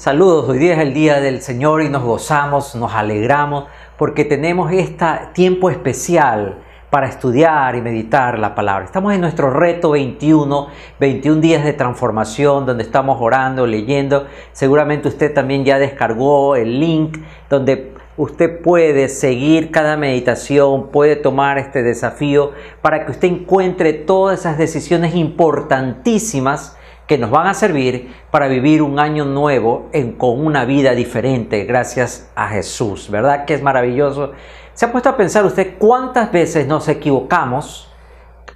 Saludos, hoy día es el día del Señor y nos gozamos, nos alegramos porque tenemos este tiempo especial para estudiar y meditar la palabra. Estamos en nuestro reto 21, 21 días de transformación, donde estamos orando, leyendo. Seguramente usted también ya descargó el link donde usted puede seguir cada meditación, puede tomar este desafío para que usted encuentre todas esas decisiones importantísimas que nos van a servir para vivir un año nuevo con una vida diferente gracias a Jesús. ¿Verdad que es maravilloso? ¿Se ha puesto a pensar usted cuántas veces nos equivocamos,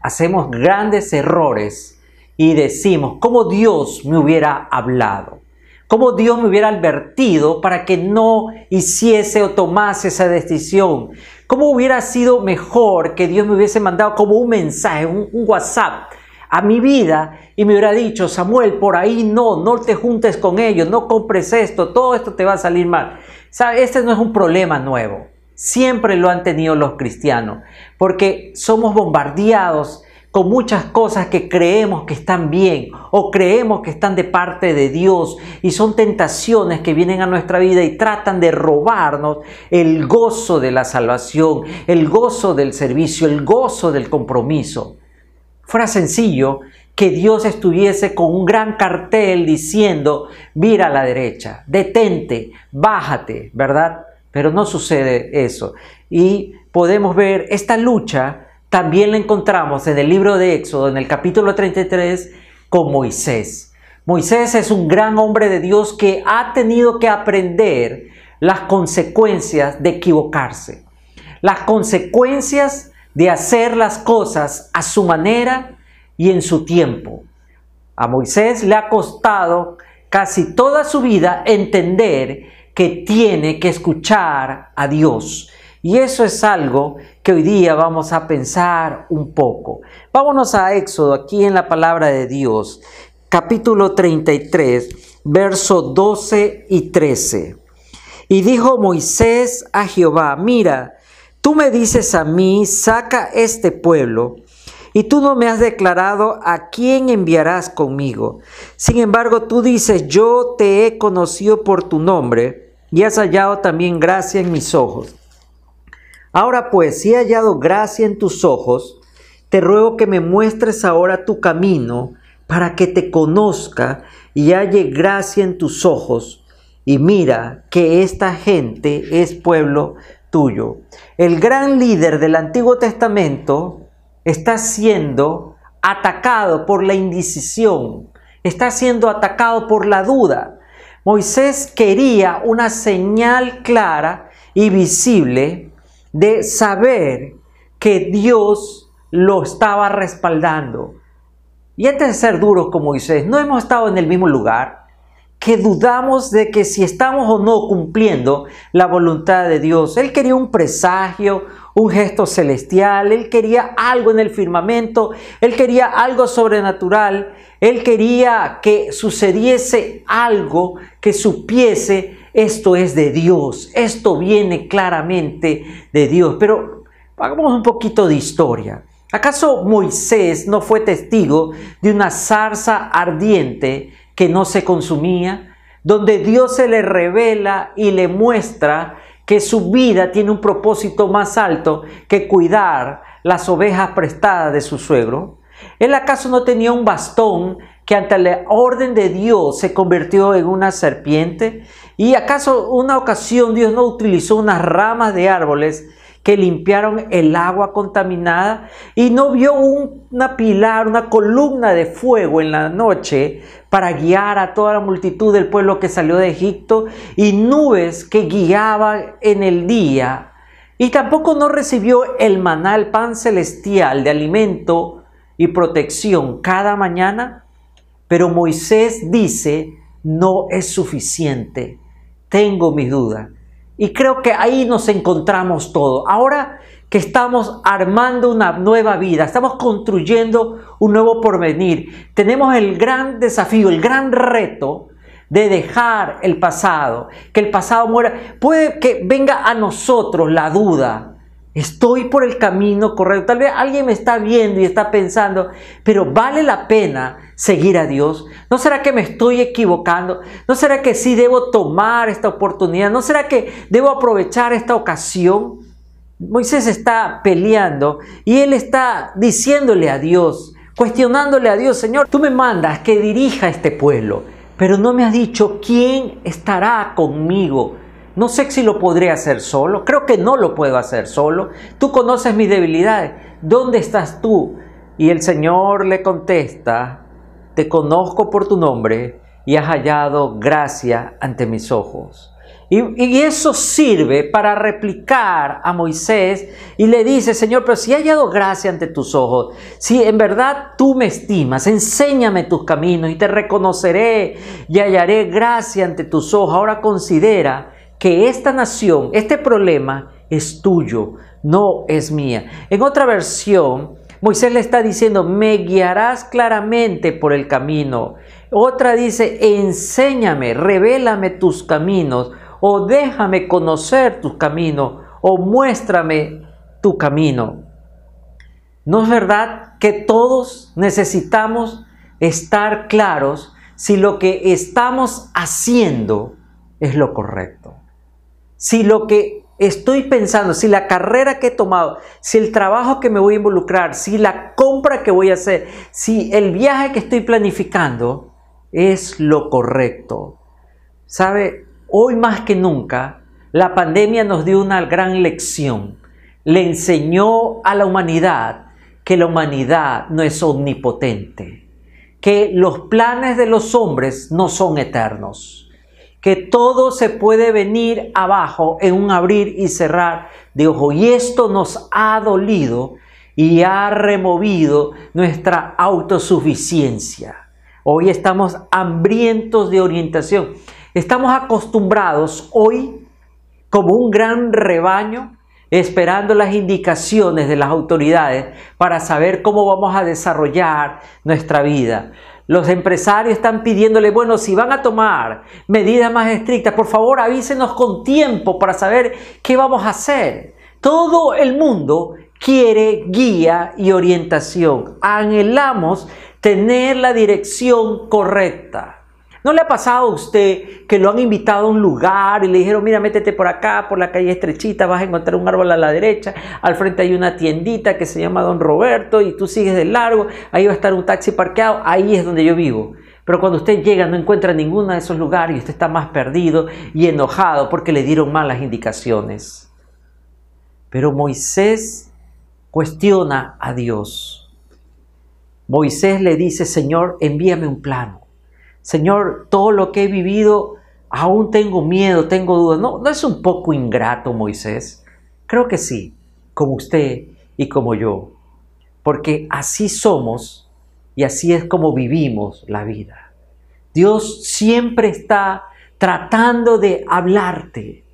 hacemos grandes errores y decimos, ¿cómo Dios me hubiera hablado? ¿Cómo Dios me hubiera advertido para que no hiciese o tomase esa decisión? ¿Cómo hubiera sido mejor que Dios me hubiese mandado como un mensaje, un, WhatsApp? A mi vida y me hubiera dicho, Samuel, por ahí no, no te juntes con ellos, no compres esto, todo esto te va a salir mal. ¿Sabe? Este no es un problema nuevo. Siempre lo han tenido los cristianos, porque somos bombardeados con muchas cosas que creemos que están bien o creemos que están de parte de Dios y son tentaciones que vienen a nuestra vida y tratan de robarnos el gozo de la salvación, el gozo del servicio, el gozo del compromiso fuera sencillo que Dios estuviese con un gran cartel diciendo, mira a la derecha, detente, bájate, ¿verdad? Pero no sucede eso. Y podemos ver esta lucha, también la encontramos en el libro de Éxodo, en el capítulo 33, con Moisés. Moisés es un gran hombre de Dios que ha tenido que aprender las consecuencias de equivocarse, las consecuencias de hacer las cosas a su manera y en su tiempo. A Moisés le ha costado casi toda su vida entender que tiene que escuchar a Dios. Y eso es algo que hoy día vamos a pensar un poco. Vámonos a Éxodo, aquí en la palabra de Dios, capítulo 33, verso 12 y 13. Y dijo Moisés a Jehová, mira, Tú me dices a mí, saca este pueblo, y tú no me has declarado a quién enviarás conmigo. Sin embargo, tú dices, yo te he conocido por tu nombre, y has hallado también gracia en mis ojos. Ahora pues, si he hallado gracia en tus ojos, te ruego que me muestres ahora tu camino, para que te conozca y halle gracia en tus ojos. Y mira que esta gente es pueblo tuyo. El gran líder del Antiguo Testamento está siendo atacado por la indecisión, está siendo atacado por la duda. Moisés quería una señal clara y visible de saber que Dios lo estaba respaldando. Y antes de ser duros como Moisés, no hemos estado en el mismo lugar, que dudamos de que si estamos o no cumpliendo la voluntad de Dios. Él quería un presagio, un gesto celestial, él quería algo en el firmamento, él quería algo sobrenatural, él quería que sucediese algo que supiese esto es de Dios, esto viene claramente de Dios. Pero hagamos un poquito de historia. ¿Acaso Moisés no fue testigo de una zarza ardiente que no se consumía, donde Dios se le revela y le muestra que su vida tiene un propósito más alto que cuidar las ovejas prestadas de su suegro? ¿Él acaso no tenía un bastón que ante la orden de Dios se convirtió en una serpiente? ¿Y acaso una ocasión Dios no utilizó unas ramas de árboles que limpiaron el agua contaminada y no vio una pilar, una columna de fuego en la noche para guiar a toda la multitud del pueblo que salió de Egipto y nubes que guiaban en el día. Y tampoco no recibió el maná, el pan celestial de alimento y protección cada mañana. Pero Moisés dice, no es suficiente. Tengo mis dudas. Y creo que ahí nos encontramos todo. Ahora que estamos armando una nueva vida, estamos construyendo un nuevo porvenir, tenemos el gran desafío, el gran reto de dejar el pasado, que el pasado muera. Puede que venga a nosotros la duda, Estoy por el camino correcto. Tal vez alguien me está viendo y está pensando, pero ¿vale la pena seguir a Dios? ¿No será que me estoy equivocando? ¿No será que sí debo tomar esta oportunidad? ¿No será que debo aprovechar esta ocasión? Moisés está peleando y él está diciéndole a Dios, cuestionándole a Dios, Señor, tú me mandas que dirija este pueblo, pero no me has dicho quién estará conmigo. No sé si lo podré hacer solo, creo que no lo puedo hacer solo. Tú conoces mis debilidades, ¿dónde estás tú? Y el Señor le contesta, te conozco por tu nombre y has hallado gracia ante mis ojos. Y, eso sirve para replicar a Moisés y le dice, Señor, pero si he hallado gracia ante tus ojos, si en verdad tú me estimas, enséñame tus caminos y te reconoceré y hallaré gracia ante tus ojos. Ahora considera que esta nación, este problema es tuyo, no es mía. En otra versión, Moisés le está diciendo, me guiarás claramente por el camino. Otra dice, enséñame, revélame tus caminos o déjame conocer tu camino, o muéstrame tu camino. ¿No es verdad que todos necesitamos estar claros si lo que estamos haciendo es lo correcto? Si lo que estoy pensando, si la carrera que he tomado, si el trabajo que me voy a involucrar, si la compra que voy a hacer, si el viaje que estoy planificando es lo correcto. ¿Sabe? Hoy más que nunca, la pandemia nos dio una gran lección. Le enseñó a la humanidad que la humanidad no es omnipotente, que los planes de los hombres no son eternos, que todo se puede venir abajo en un abrir y cerrar de ojo. Y esto nos ha dolido y ha removido nuestra autosuficiencia. Hoy estamos hambrientos de orientación. Estamos acostumbrados hoy como un gran rebaño esperando las indicaciones de las autoridades para saber cómo vamos a desarrollar nuestra vida. Los empresarios están pidiéndole, bueno, si van a tomar medidas más estrictas, por favor avísenos con tiempo para saber qué vamos a hacer. Todo el mundo quiere guía y orientación. Anhelamos tener la dirección correcta. ¿No le ha pasado a usted que lo han invitado a un lugar y le dijeron, mira, métete por acá, por la calle estrechita, vas a encontrar un árbol a la derecha, al frente hay una tiendita que se llama Don Roberto y tú sigues de largo, ahí va a estar un taxi parqueado, ahí es donde yo vivo. Pero cuando usted llega no encuentra ninguno de esos lugares y usted está más perdido y enojado porque le dieron malas indicaciones. Pero Moisés cuestiona a Dios. Moisés le dice, Señor, envíame un plano. Señor, todo lo que he vivido, aún tengo miedo, tengo dudas. No, ¿no es un poco ingrato Moisés? Creo que sí, como usted y como yo. Porque así somos y así es como vivimos la vida. Dios siempre está tratando de hablarte,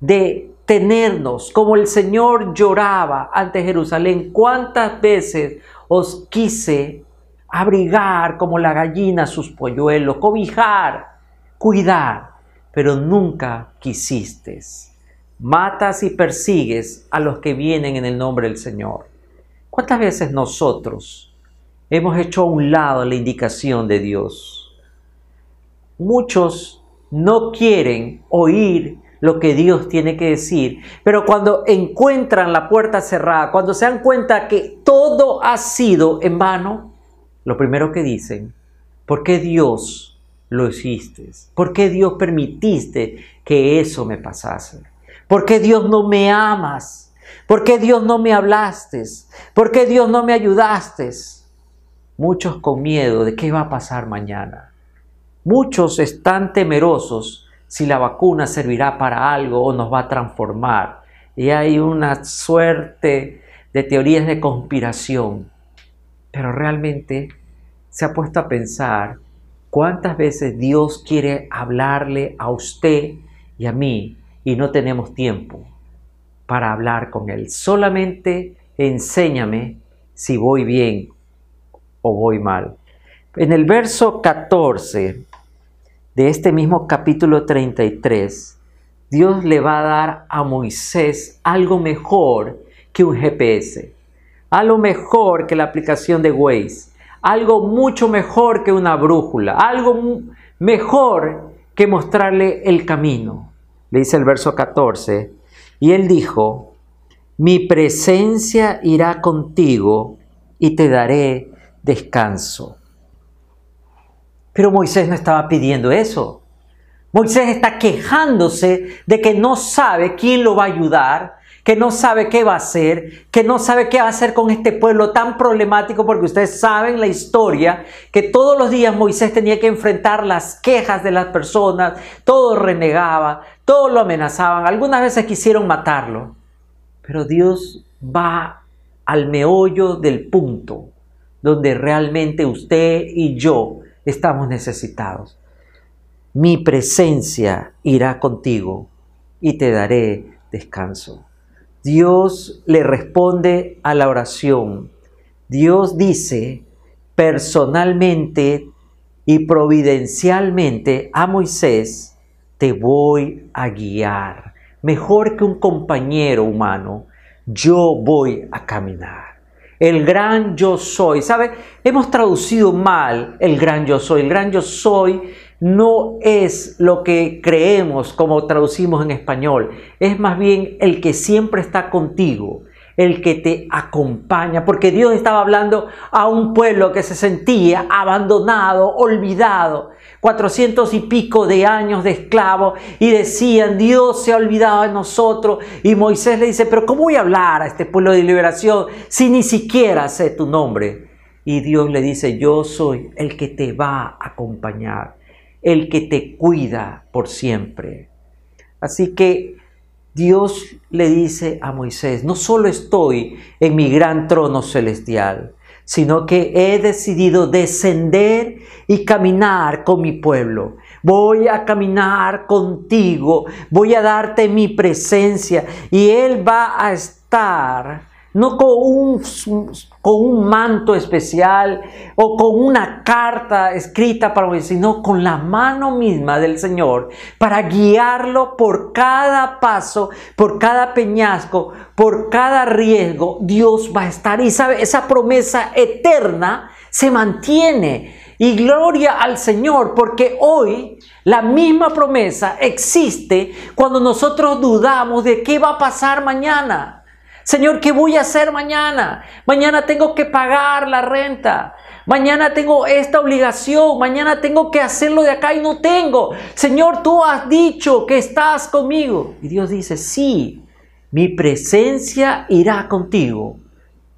de tenernos, como el Señor lloraba ante Jerusalén. ¿Cuántas veces os quise abrigar como la gallina sus polluelos, cobijar, cuidar, pero nunca quisiste. Matas y persigues a los que vienen en el nombre del Señor. ¿Cuántas veces nosotros hemos hecho a un lado la indicación de Dios? Muchos no quieren oír lo que Dios tiene que decir, pero cuando encuentran la puerta cerrada, cuando se dan cuenta que todo ha sido en vano, lo primero que dicen, ¿por qué Dios lo hiciste? ¿Por qué Dios permitiste que eso me pasase? ¿Por qué Dios no me amas? ¿Por qué Dios no me hablaste? ¿Por qué Dios no me ayudaste? Muchos con miedo de qué va a pasar mañana. Muchos están temerosos si la vacuna servirá para algo o nos va a transformar. Y hay una suerte de teorías de conspiración pero realmente se ha puesto a pensar cuántas veces Dios quiere hablarle a usted y a mí y no tenemos tiempo para hablar con Él. Solamente enséñame si voy bien o voy mal. En el verso 14 de este mismo capítulo 33, Dios le va a dar a Moisés algo mejor que un GPS, algo mejor que la aplicación de Waze, algo mucho mejor que una brújula, algo mejor que mostrarle el camino. Le dice el verso 14, y él dijo, mi presencia irá contigo y te daré descanso. Pero Moisés no estaba pidiendo eso. Moisés está quejándose de que no sabe quién lo va a ayudar, que no sabe qué va a hacer, que no sabe qué va a hacer con este pueblo tan problemático, porque ustedes saben la historia, que todos los días Moisés tenía que enfrentar las quejas de las personas, todo renegaba, todos lo amenazaban, algunas veces quisieron matarlo, pero Dios va al meollo del punto donde realmente usted y yo estamos necesitados mi presencia irá contigo y te daré descanso. Dios le responde a la oración. Dios dice personalmente y providencialmente a Moisés, te voy a guiar. Mejor que un compañero humano, yo voy a caminar. El gran yo soy. ¿Sabe? Hemos traducido mal el gran yo soy. El gran yo soy no es lo que creemos como traducimos en español, es más bien el que siempre está contigo, el que te acompaña, porque Dios estaba hablando a un pueblo que se sentía abandonado, olvidado, cuatrocientos y pico de años de esclavo y decían, Dios se ha olvidado de nosotros. Y Moisés le dice, pero ¿cómo voy a hablar a este pueblo de liberación si ni siquiera sé tu nombre? Y Dios le dice, yo soy el que te va a acompañar el que te cuida por siempre. Así que Dios le dice a Moisés, no solo estoy en mi gran trono celestial, sino que he decidido descender y caminar con mi pueblo. Voy a caminar contigo, voy a darte mi presencia y Él va a estar no con un, con un manto especial o con una carta escrita para Moisés, sino con la mano misma del Señor para guiarlo por cada paso, por cada peñasco, por cada riesgo. Dios va a estar y sabe, esa promesa eterna se mantiene. Y gloria al Señor, porque hoy la misma promesa existe cuando nosotros dudamos de qué va a pasar mañana. Señor, ¿qué voy a hacer mañana? Mañana tengo que pagar la renta. Mañana tengo esta obligación. Mañana tengo que hacerlo de acá y no tengo. Señor, tú has dicho que estás conmigo. Y Dios dice, sí, mi presencia irá contigo.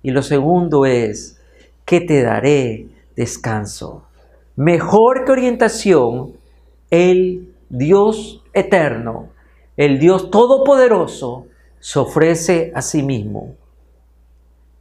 Y lo segundo es que te daré descanso. Mejor que orientación, el Dios eterno, el Dios todopoderoso, se ofrece a sí mismo.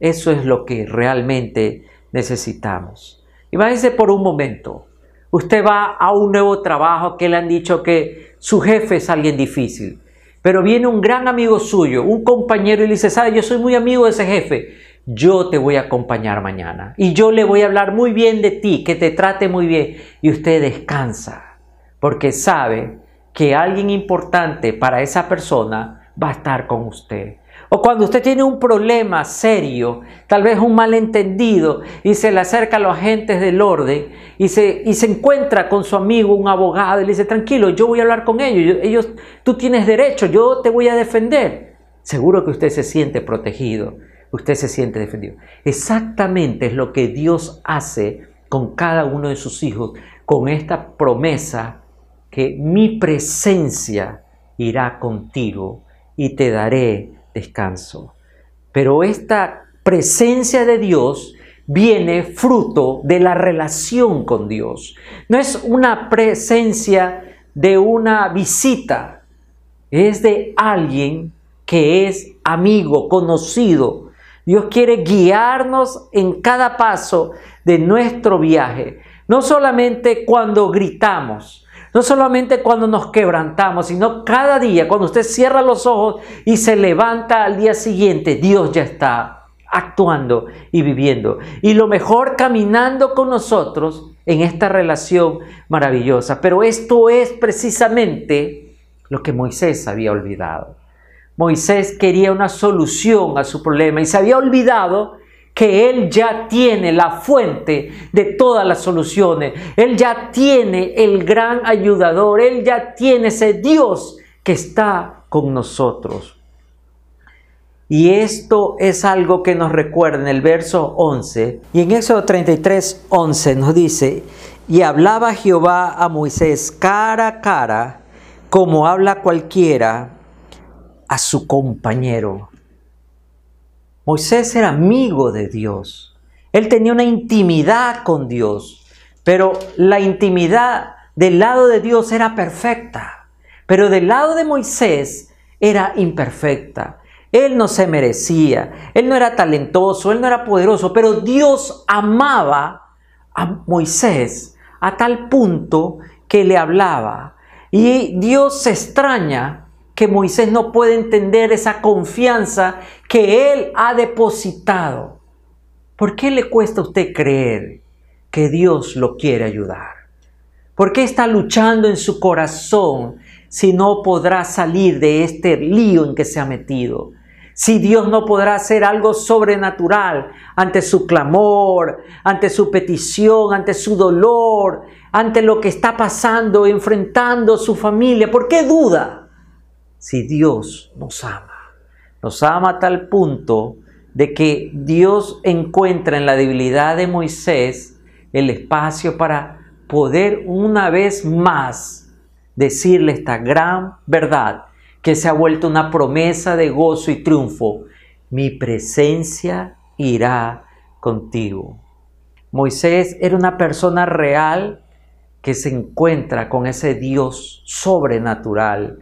Eso es lo que realmente necesitamos. Imagínese por un momento, usted va a un nuevo trabajo que le han dicho que su jefe es alguien difícil, pero viene un gran amigo suyo, un compañero y le dice, sabe, yo soy muy amigo de ese jefe, yo te voy a acompañar mañana. Y yo le voy a hablar muy bien de ti, que te trate muy bien. Y usted descansa, porque sabe que alguien importante para esa persona va a estar con usted. O cuando usted tiene un problema serio, tal vez un malentendido, y se le acerca a los agentes del orden y se, y se encuentra con su amigo, un abogado, y le dice, tranquilo, yo voy a hablar con ellos, ellos, tú tienes derecho, yo te voy a defender. Seguro que usted se siente protegido, usted se siente defendido. Exactamente es lo que Dios hace con cada uno de sus hijos, con esta promesa que mi presencia irá contigo y te daré descanso. Pero esta presencia de Dios viene fruto de la relación con Dios. No es una presencia de una visita, es de alguien que es amigo, conocido. Dios quiere guiarnos en cada paso de nuestro viaje, no solamente cuando gritamos, no solamente cuando nos quebrantamos, sino cada día, cuando usted cierra los ojos y se levanta al día siguiente, Dios ya está actuando y viviendo. Y lo mejor caminando con nosotros en esta relación maravillosa. Pero esto es precisamente lo que Moisés había olvidado. Moisés quería una solución a su problema y se había olvidado que Él ya tiene la fuente de todas las soluciones. Él ya tiene el gran ayudador. Él ya tiene ese Dios que está con nosotros. Y esto es algo que nos recuerda en el verso 11. Y en Éxodo 33, 11 nos dice, y hablaba Jehová a Moisés cara a cara, como habla cualquiera a su compañero. Moisés era amigo de Dios. Él tenía una intimidad con Dios, pero la intimidad del lado de Dios era perfecta, pero del lado de Moisés era imperfecta. Él no se merecía, él no era talentoso, él no era poderoso, pero Dios amaba a Moisés a tal punto que le hablaba. Y Dios se extraña que Moisés no puede entender esa confianza que él ha depositado. ¿Por qué le cuesta a usted creer que Dios lo quiere ayudar? ¿Por qué está luchando en su corazón si no podrá salir de este lío en que se ha metido? Si Dios no podrá hacer algo sobrenatural ante su clamor, ante su petición, ante su dolor, ante lo que está pasando, enfrentando su familia, ¿por qué duda? Si Dios nos ama. Nos ama a tal punto de que Dios encuentra en la debilidad de Moisés el espacio para poder una vez más decirle esta gran verdad que se ha vuelto una promesa de gozo y triunfo. Mi presencia irá contigo. Moisés era una persona real que se encuentra con ese Dios sobrenatural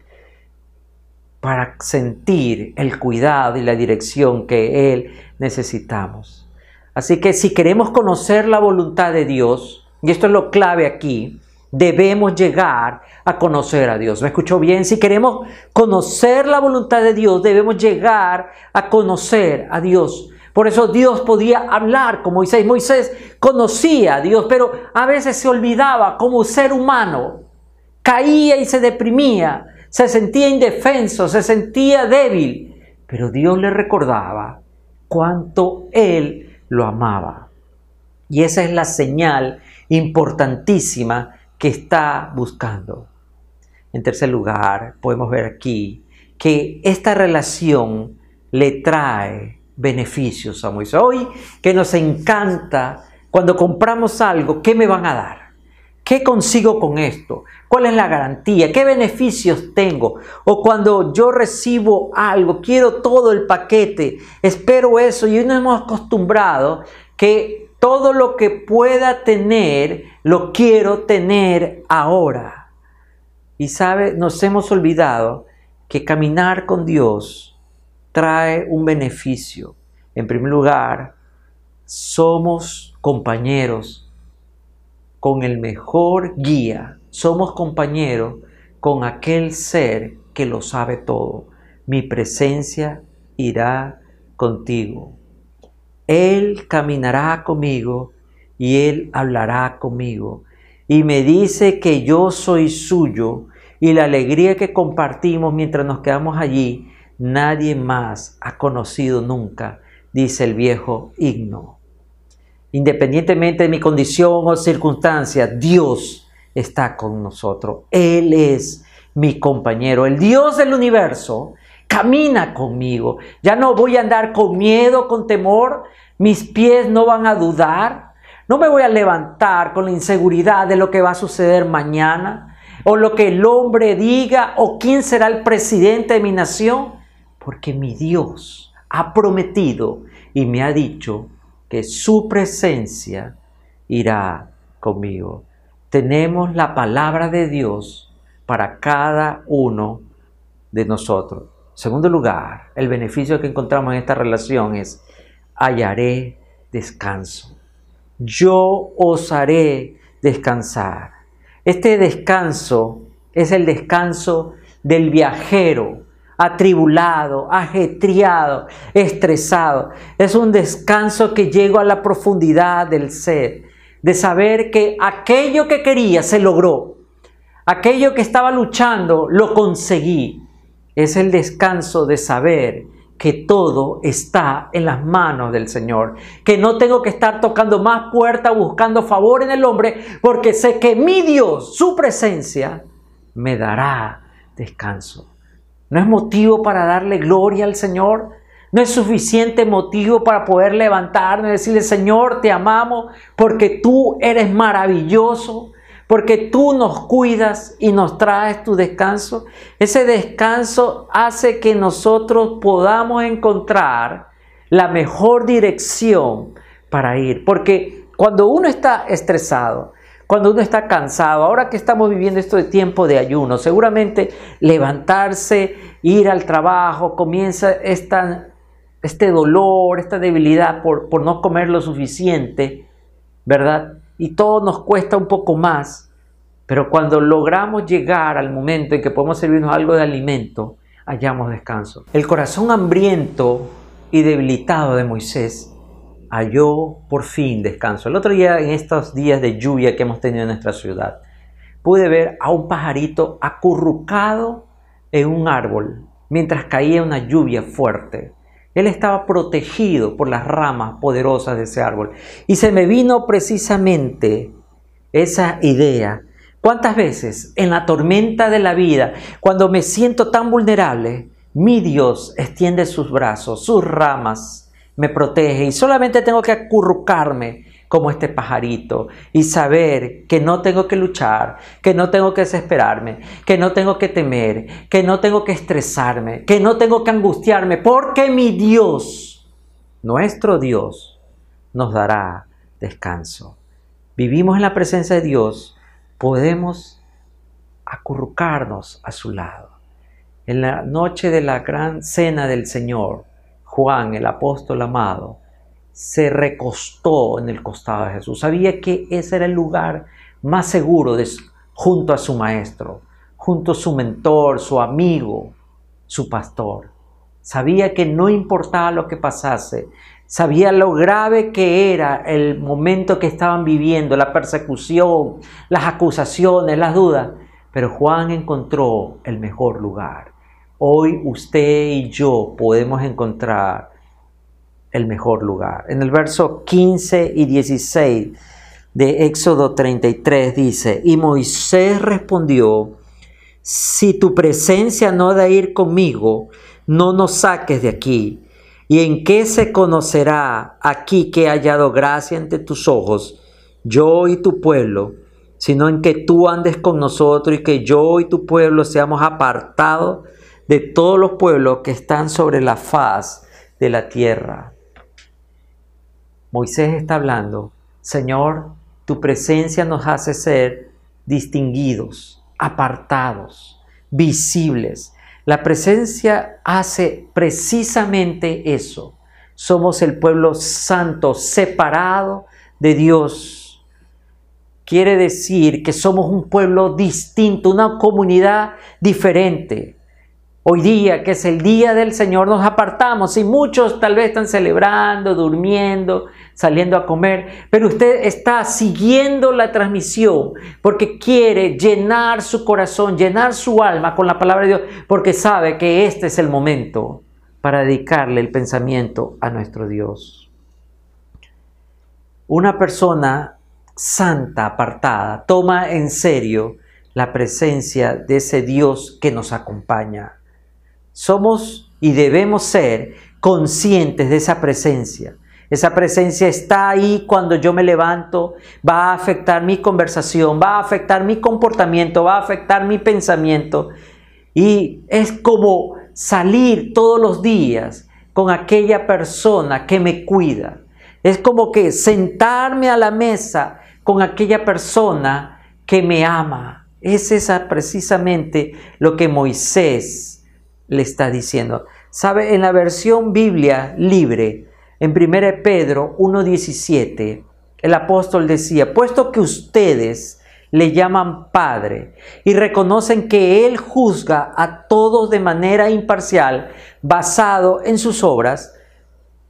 para sentir el cuidado y la dirección que Él necesitamos. Así que si queremos conocer la voluntad de Dios, y esto es lo clave aquí, debemos llegar a conocer a Dios. ¿Me escuchó bien? Si queremos conocer la voluntad de Dios, debemos llegar a conocer a Dios. Por eso Dios podía hablar con Moisés. Moisés conocía a Dios, pero a veces se olvidaba como ser humano. Caía y se deprimía se sentía indefenso, se sentía débil, pero Dios le recordaba cuánto Él lo amaba. Y esa es la señal importantísima que está buscando. En tercer lugar, podemos ver aquí que esta relación le trae beneficios a Moisés. Hoy que nos encanta cuando compramos algo, ¿qué me van a dar? ¿Qué consigo con esto? ¿Cuál es la garantía? ¿Qué beneficios tengo? O cuando yo recibo algo, quiero todo el paquete, espero eso y nos hemos acostumbrado que todo lo que pueda tener, lo quiero tener ahora. Y sabe, nos hemos olvidado que caminar con Dios trae un beneficio. En primer lugar, somos compañeros con el mejor guía, somos compañeros con aquel ser que lo sabe todo. Mi presencia irá contigo. Él caminará conmigo y Él hablará conmigo. Y me dice que yo soy suyo y la alegría que compartimos mientras nos quedamos allí, nadie más ha conocido nunca, dice el viejo himno. Independientemente de mi condición o circunstancia, Dios está con nosotros. Él es mi compañero. El Dios del universo camina conmigo. Ya no voy a andar con miedo, con temor. Mis pies no van a dudar. No me voy a levantar con la inseguridad de lo que va a suceder mañana o lo que el hombre diga o quién será el presidente de mi nación. Porque mi Dios ha prometido y me ha dicho que su presencia irá conmigo. Tenemos la palabra de Dios para cada uno de nosotros. segundo lugar, el beneficio que encontramos en esta relación es hallaré descanso. Yo os haré descansar. Este descanso es el descanso del viajero atribulado, ajetreado, estresado. Es un descanso que llego a la profundidad del ser, de saber que aquello que quería se logró, aquello que estaba luchando lo conseguí. es el descanso de saber que todo está en las manos del Señor, que no tengo que estar tocando más puertas buscando favor en el hombre, porque sé que mi Dios, su presencia, me dará descanso. ¿No es motivo para darle gloria al Señor? ¿No es suficiente motivo para poder levantarme y decirle, Señor, te amamos porque tú eres maravilloso? porque tú nos cuidas y nos traes tu descanso. Ese descanso hace que nosotros podamos encontrar la mejor dirección para ir, porque cuando uno está estresado, cuando uno está cansado, ahora que estamos viviendo esto de tiempo de ayuno, seguramente levantarse, ir al trabajo, comienza esta, este dolor, esta debilidad por, por no comer lo suficiente, ¿verdad? y todo nos cuesta un poco más, pero cuando logramos llegar al momento en que podemos servirnos algo de alimento, hallamos descanso. El corazón hambriento y debilitado de Moisés halló por fin descanso. El otro día, en estos días de lluvia que hemos tenido en nuestra ciudad, pude ver a un pajarito acurrucado en un árbol mientras caía una lluvia fuerte. Él estaba protegido por las ramas poderosas de ese árbol. Y se me vino precisamente esa idea. ¿Cuántas veces en la tormenta de la vida, cuando me siento tan vulnerable, mi Dios extiende sus brazos, sus ramas, me protege y solamente tengo que acurrucarme como este pajarito y saber que no tengo que luchar, que no tengo que desesperarme, que no tengo que temer, que no tengo que estresarme, que no tengo que angustiarme, porque mi Dios, nuestro Dios, nos dará descanso. Vivimos en la presencia de Dios, podemos acurrucarnos a su lado. En la noche de la gran cena del Señor, Juan, el apóstol amado, se recostó en el costado de Jesús. Sabía que ese era el lugar más seguro de, junto a su maestro, junto a su mentor, su amigo, su pastor. Sabía que no importaba lo que pasase, sabía lo grave que era el momento que estaban viviendo, la persecución, las acusaciones, las dudas, pero Juan encontró el mejor lugar. Hoy usted y yo podemos encontrar el mejor lugar. En el verso 15 y 16 de Éxodo 33 dice, y Moisés respondió, si tu presencia no ha de ir conmigo, no nos saques de aquí. ¿Y en qué se conocerá aquí que he hallado gracia ante tus ojos, yo y tu pueblo, sino en que tú andes con nosotros y que yo y tu pueblo seamos apartados de todos los pueblos que están sobre la faz de la tierra? Moisés está hablando, Señor, tu presencia nos hace ser distinguidos, apartados, visibles. La presencia hace precisamente eso. Somos el pueblo santo, separado de Dios. Quiere decir que somos un pueblo distinto, una comunidad diferente. Hoy día, que es el día del Señor, nos apartamos y muchos tal vez están celebrando, durmiendo, saliendo a comer, pero usted está siguiendo la transmisión porque quiere llenar su corazón, llenar su alma con la palabra de Dios, porque sabe que este es el momento para dedicarle el pensamiento a nuestro Dios. Una persona santa, apartada, toma en serio la presencia de ese Dios que nos acompaña somos y debemos ser conscientes de esa presencia. Esa presencia está ahí cuando yo me levanto, va a afectar mi conversación, va a afectar mi comportamiento, va a afectar mi pensamiento. Y es como salir todos los días con aquella persona que me cuida. Es como que sentarme a la mesa con aquella persona que me ama. Es esa precisamente lo que Moisés le está diciendo. ¿Sabe? En la versión Biblia libre, en 1 Pedro 1.17, el apóstol decía, puesto que ustedes le llaman Padre y reconocen que Él juzga a todos de manera imparcial, basado en sus obras,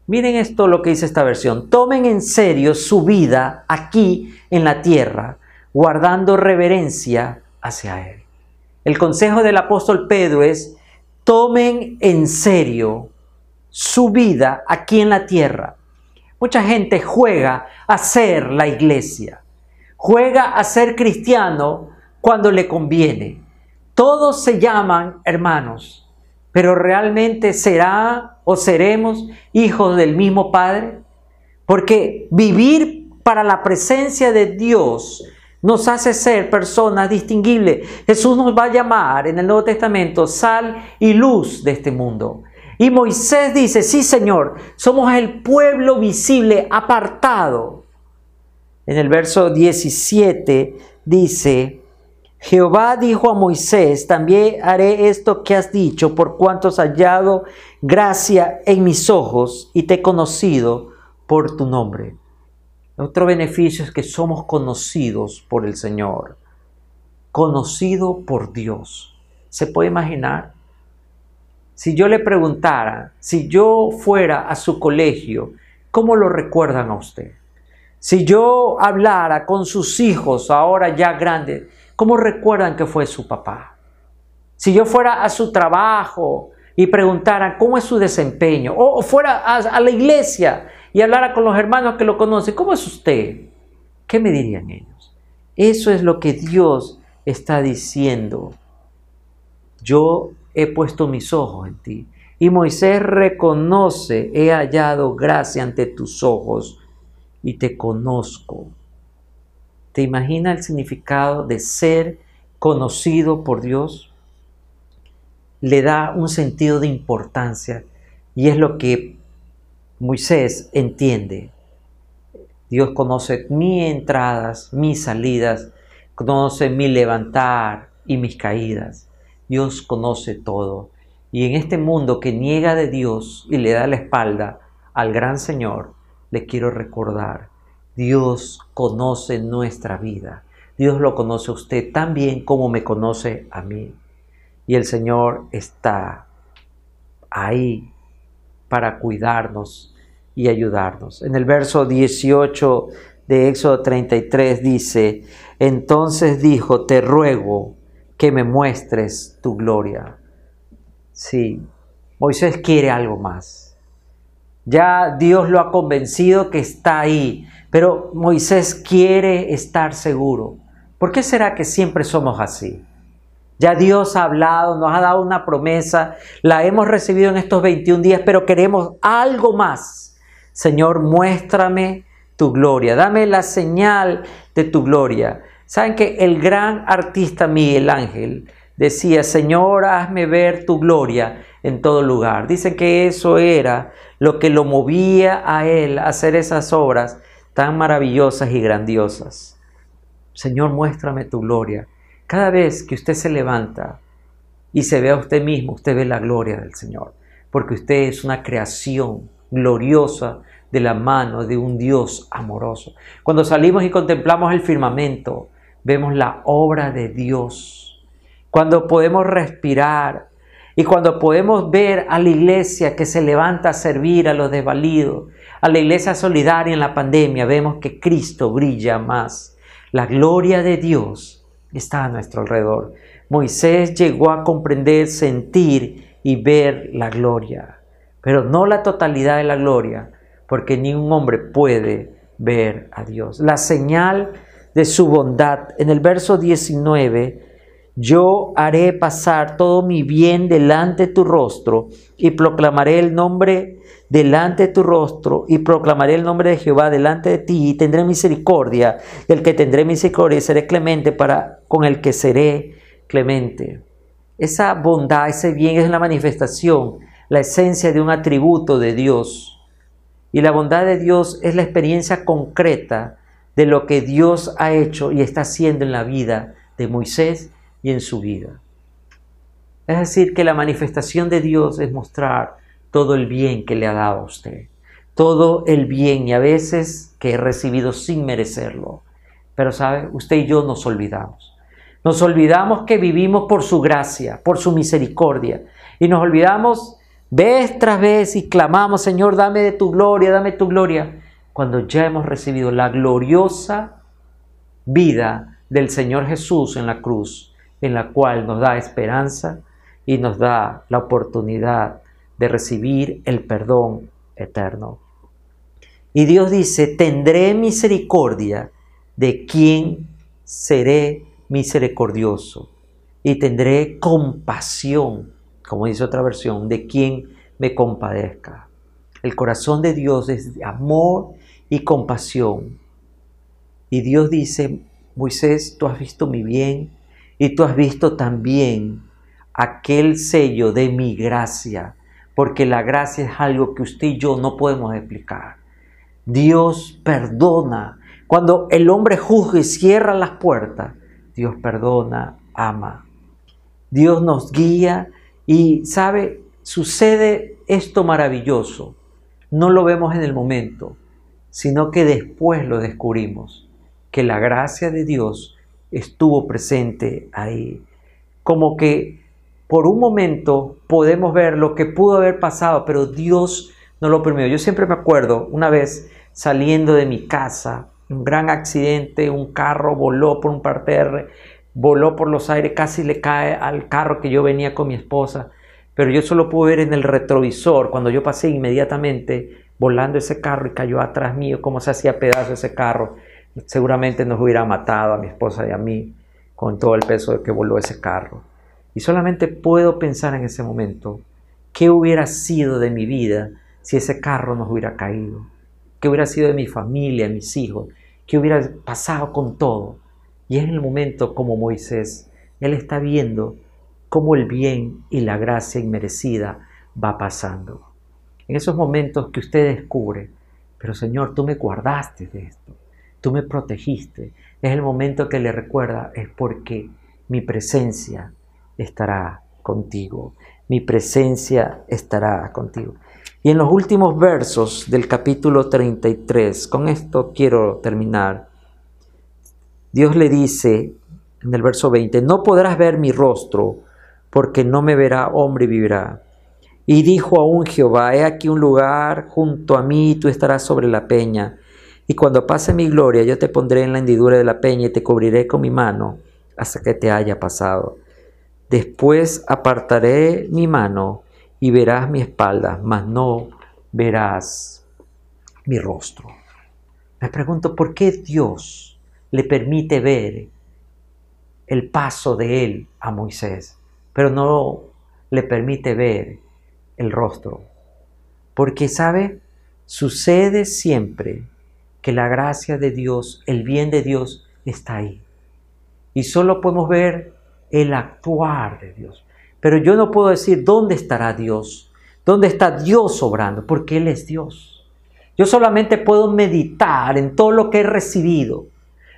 miren esto lo que dice esta versión, tomen en serio su vida aquí en la tierra, guardando reverencia hacia Él. El consejo del apóstol Pedro es, tomen en serio su vida aquí en la tierra. Mucha gente juega a ser la iglesia, juega a ser cristiano cuando le conviene. Todos se llaman hermanos, pero realmente será o seremos hijos del mismo Padre, porque vivir para la presencia de Dios nos hace ser personas distinguibles. Jesús nos va a llamar en el Nuevo Testamento sal y luz de este mundo. Y Moisés dice, sí Señor, somos el pueblo visible, apartado. En el verso 17 dice, Jehová dijo a Moisés, también haré esto que has dicho, por cuanto has hallado gracia en mis ojos y te he conocido por tu nombre. Otro beneficio es que somos conocidos por el Señor, conocido por Dios. ¿Se puede imaginar? Si yo le preguntara, si yo fuera a su colegio, ¿cómo lo recuerdan a usted? Si yo hablara con sus hijos ahora ya grandes, ¿cómo recuerdan que fue su papá? Si yo fuera a su trabajo y preguntara cómo es su desempeño, o fuera a, la iglesia y hablara con los hermanos que lo conocen, ¿cómo es usted? ¿Qué me dirían ellos? Eso es lo que Dios está diciendo. Yo he puesto mis ojos en ti. Y Moisés reconoce, he hallado gracia ante tus ojos y te conozco. ¿Te imagina el significado de ser conocido por Dios? Le da un sentido de importancia y es lo que Moisés entiende. Dios conoce mis entradas, mis salidas, conoce mi levantar y mis caídas. Dios conoce todo. Y en este mundo que niega de Dios y le da la espalda al gran Señor, le quiero recordar, Dios conoce nuestra vida. Dios lo conoce a usted tan bien como me conoce a mí. Y el Señor está ahí para cuidarnos y ayudarnos. En el verso 18 de Éxodo 33 dice, entonces dijo, te ruego, que me muestres tu gloria. Sí, Moisés quiere algo más. Ya Dios lo ha convencido que está ahí, pero Moisés quiere estar seguro. ¿Por qué será que siempre somos así? Ya Dios ha hablado, nos ha dado una promesa, la hemos recibido en estos 21 días, pero queremos algo más. Señor, muéstrame tu gloria, dame la señal de tu gloria. Saben que el gran artista Miguel Ángel decía, Señor, hazme ver tu gloria en todo lugar. Dicen que eso era lo que lo movía a él a hacer esas obras tan maravillosas y grandiosas. Señor, muéstrame tu gloria. Cada vez que usted se levanta y se ve a usted mismo, usted ve la gloria del Señor, porque usted es una creación gloriosa de la mano de un Dios amoroso. Cuando salimos y contemplamos el firmamento, vemos la obra de Dios. Cuando podemos respirar y cuando podemos ver a la iglesia que se levanta a servir a los desvalidos, a la iglesia solidaria en la pandemia, vemos que Cristo brilla más. La gloria de Dios está a nuestro alrededor. Moisés llegó a comprender, sentir y ver la gloria, pero no la totalidad de la gloria, porque ni un hombre puede ver a Dios. La señal de su bondad. En el verso 19, yo haré pasar todo mi bien delante de tu rostro y proclamaré el nombre delante de tu rostro y proclamaré el nombre de Jehová delante de ti y tendré misericordia del que tendré misericordia y seré clemente para con el que seré clemente. Esa bondad, ese bien es la manifestación, la esencia de un atributo de Dios. Y la bondad de Dios es la experiencia concreta de lo que Dios ha hecho y está haciendo en la vida de Moisés y en su vida. Es decir, que la manifestación de Dios es mostrar todo el bien que le ha dado a usted, todo el bien y a veces que he recibido sin merecerlo. Pero sabe, usted y yo nos olvidamos. Nos olvidamos que vivimos por su gracia, por su misericordia. Y nos olvidamos vez tras vez y clamamos, Señor, dame de tu gloria, dame tu gloria cuando ya hemos recibido la gloriosa vida del Señor Jesús en la cruz, en la cual nos da esperanza, y nos da la oportunidad de recibir el perdón eterno. Y Dios dice, tendré misericordia de quien seré misericordioso y tendré compasión, como dice otra versión, de quien me compadezca. El corazón de Dios es de amor y compasión. Y Dios dice, Moisés, tú has visto mi bien y tú has visto también aquel sello de mi gracia, porque la gracia es algo que usted y yo no podemos explicar. Dios perdona. Cuando el hombre juzga y cierra las puertas, Dios perdona, ama. Dios nos guía y sabe, sucede esto maravilloso. No lo vemos en el momento, sino que después lo descubrimos, que la gracia de Dios estuvo presente ahí. Como que por un momento podemos ver lo que pudo haber pasado, pero Dios no lo permitió. Yo siempre me acuerdo una vez saliendo de mi casa, un gran accidente, un carro voló por un parterre, voló por los aires, casi le cae al carro que yo venía con mi esposa, pero yo solo pude ver en el retrovisor, cuando yo pasé inmediatamente volando ese carro y cayó atrás mío, cómo se hacía pedazo ese carro, seguramente nos hubiera matado a mi esposa y a mí con todo el peso de que voló ese carro. Y solamente puedo pensar en ese momento, ¿qué hubiera sido de mi vida si ese carro nos hubiera caído? ¿Qué hubiera sido de mi familia, mis hijos? ¿Qué hubiera pasado con todo? Y es el momento como Moisés, él está viendo cómo el bien y la gracia inmerecida va pasando. En esos momentos que usted descubre, pero Señor, tú me guardaste de esto, tú me protegiste, es el momento que le recuerda, es porque mi presencia estará contigo, mi presencia estará contigo. Y en los últimos versos del capítulo 33, con esto quiero terminar, Dios le dice en el verso 20, no podrás ver mi rostro, porque no me verá hombre y vivirá. Y dijo aún Jehová, he aquí un lugar junto a mí, y tú estarás sobre la peña. Y cuando pase mi gloria, yo te pondré en la hendidura de la peña y te cubriré con mi mano hasta que te haya pasado. Después apartaré mi mano y verás mi espalda, mas no verás mi rostro. Me pregunto, ¿por qué Dios le permite ver el paso de él a Moisés, pero no le permite ver el rostro. Porque, ¿sabe? Sucede siempre que la gracia de Dios, el bien de Dios está ahí. Y solo podemos ver el actuar de Dios. Pero yo no puedo decir dónde estará Dios, dónde está Dios obrando, porque Él es Dios. Yo solamente puedo meditar en todo lo que he recibido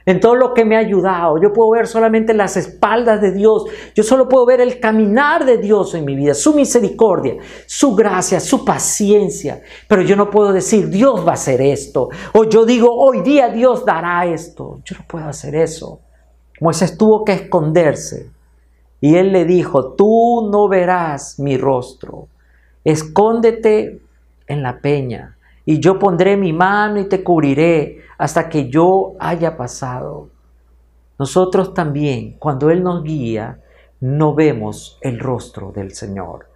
en todo lo que me ha ayudado. Yo puedo ver solamente las espaldas de Dios. Yo solo puedo ver el caminar de Dios en mi vida, su misericordia, su gracia, su paciencia. Pero yo no puedo decir, Dios va a hacer esto. O yo digo, hoy día Dios dará esto. Yo no puedo hacer eso. Moisés tuvo que esconderse. Y él le dijo, tú no verás mi rostro. Escóndete en la peña y yo pondré mi mano y te cubriré hasta que yo haya pasado. Nosotros también, cuando Él nos guía, no vemos el rostro del Señor,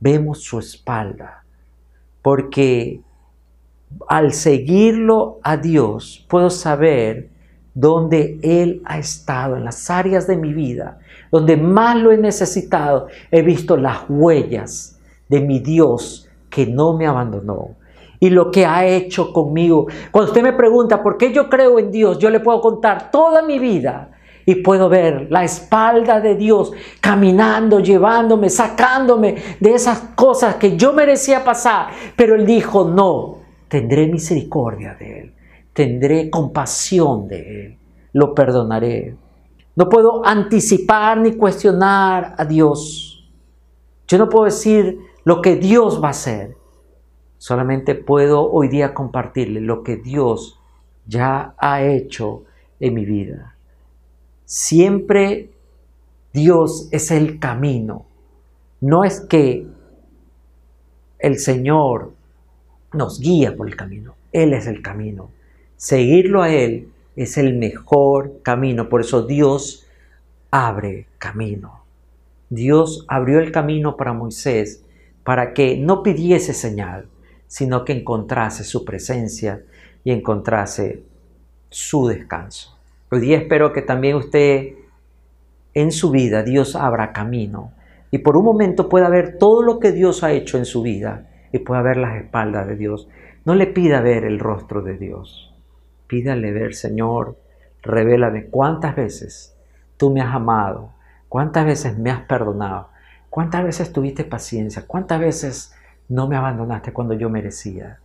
vemos su espalda, porque al seguirlo a Dios puedo saber dónde Él ha estado, en las áreas de mi vida, donde más lo he necesitado, he visto las huellas de mi Dios que no me abandonó, y lo que ha hecho conmigo. Cuando usted me pregunta por qué yo creo en Dios, yo le puedo contar toda mi vida y puedo ver la espalda de Dios caminando, llevándome, sacándome de esas cosas que yo merecía pasar. Pero Él dijo, no, tendré misericordia de Él, tendré compasión de Él, lo perdonaré. No puedo anticipar ni cuestionar a Dios. Yo no puedo decir lo que Dios va a hacer. Solamente puedo hoy día compartirle lo que Dios ya ha hecho en mi vida. Siempre Dios es el camino. No es que el Señor nos guía por el camino. Él es el camino. Seguirlo a Él es el mejor camino. Por eso Dios abre camino. Dios abrió el camino para Moisés para que no pidiese señal, sino que encontrase su presencia y encontrase su descanso. Hoy día espero que también usted en su vida Dios abra camino y por un momento pueda ver todo lo que Dios ha hecho en su vida y pueda ver las espaldas de Dios. No le pida ver el rostro de Dios. Pídale ver, Señor, revélame cuántas veces tú me has amado, cuántas veces me has perdonado, cuántas veces tuviste paciencia, cuántas veces no me abandonaste cuando yo merecía.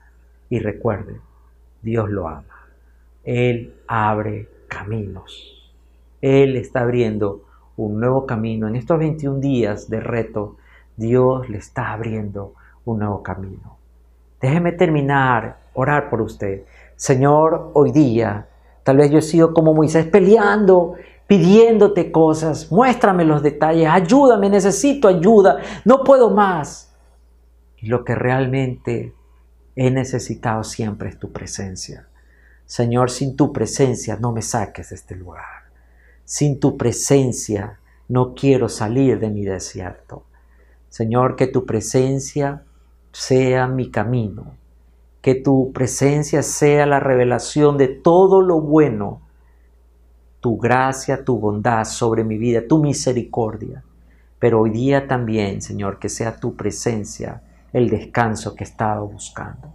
Y recuerde, Dios lo ama. Él abre caminos. Él está abriendo un nuevo camino. En estos 21 días de reto, Dios le está abriendo un nuevo camino. Déjeme terminar, orar por usted. Señor, hoy día, tal vez yo he sido como Moisés peleando, pidiéndote cosas. Muéstrame los detalles, ayúdame, necesito ayuda, no puedo más. Y lo que realmente he necesitado siempre es tu presencia. Señor, sin tu presencia no me saques de este lugar. Sin tu presencia no quiero salir de mi desierto. Señor, que tu presencia sea mi camino. Que tu presencia sea la revelación de todo lo bueno. Tu gracia, tu bondad sobre mi vida, tu misericordia. Pero hoy día también, Señor, que sea tu presencia el descanso que he estado buscando.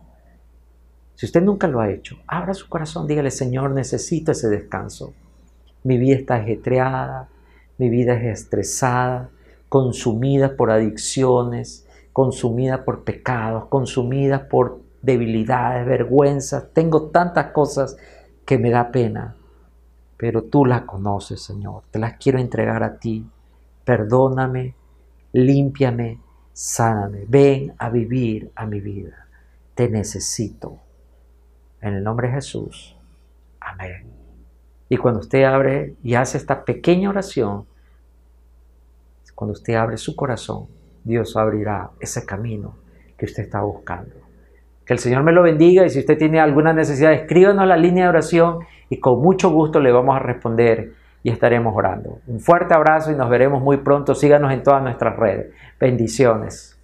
Si usted nunca lo ha hecho, abra su corazón, dígale, Señor, necesito ese descanso. Mi vida está ajetreada, mi vida es estresada, consumida por adicciones, consumida por pecados, consumida por debilidades, vergüenzas. Tengo tantas cosas que me da pena, pero tú las conoces, Señor. Te las quiero entregar a ti. Perdóname, límpiame, sáname. Ven a vivir a mi vida. Te necesito. En el nombre de Jesús. Amén. Y cuando usted abre y hace esta pequeña oración, cuando usted abre su corazón, Dios abrirá ese camino que usted está buscando. Que el Señor me lo bendiga y si usted tiene alguna necesidad, escríbanos la línea de oración y con mucho gusto le vamos a responder y estaremos orando. Un fuerte abrazo y nos veremos muy pronto. Síganos en todas nuestras redes. Bendiciones.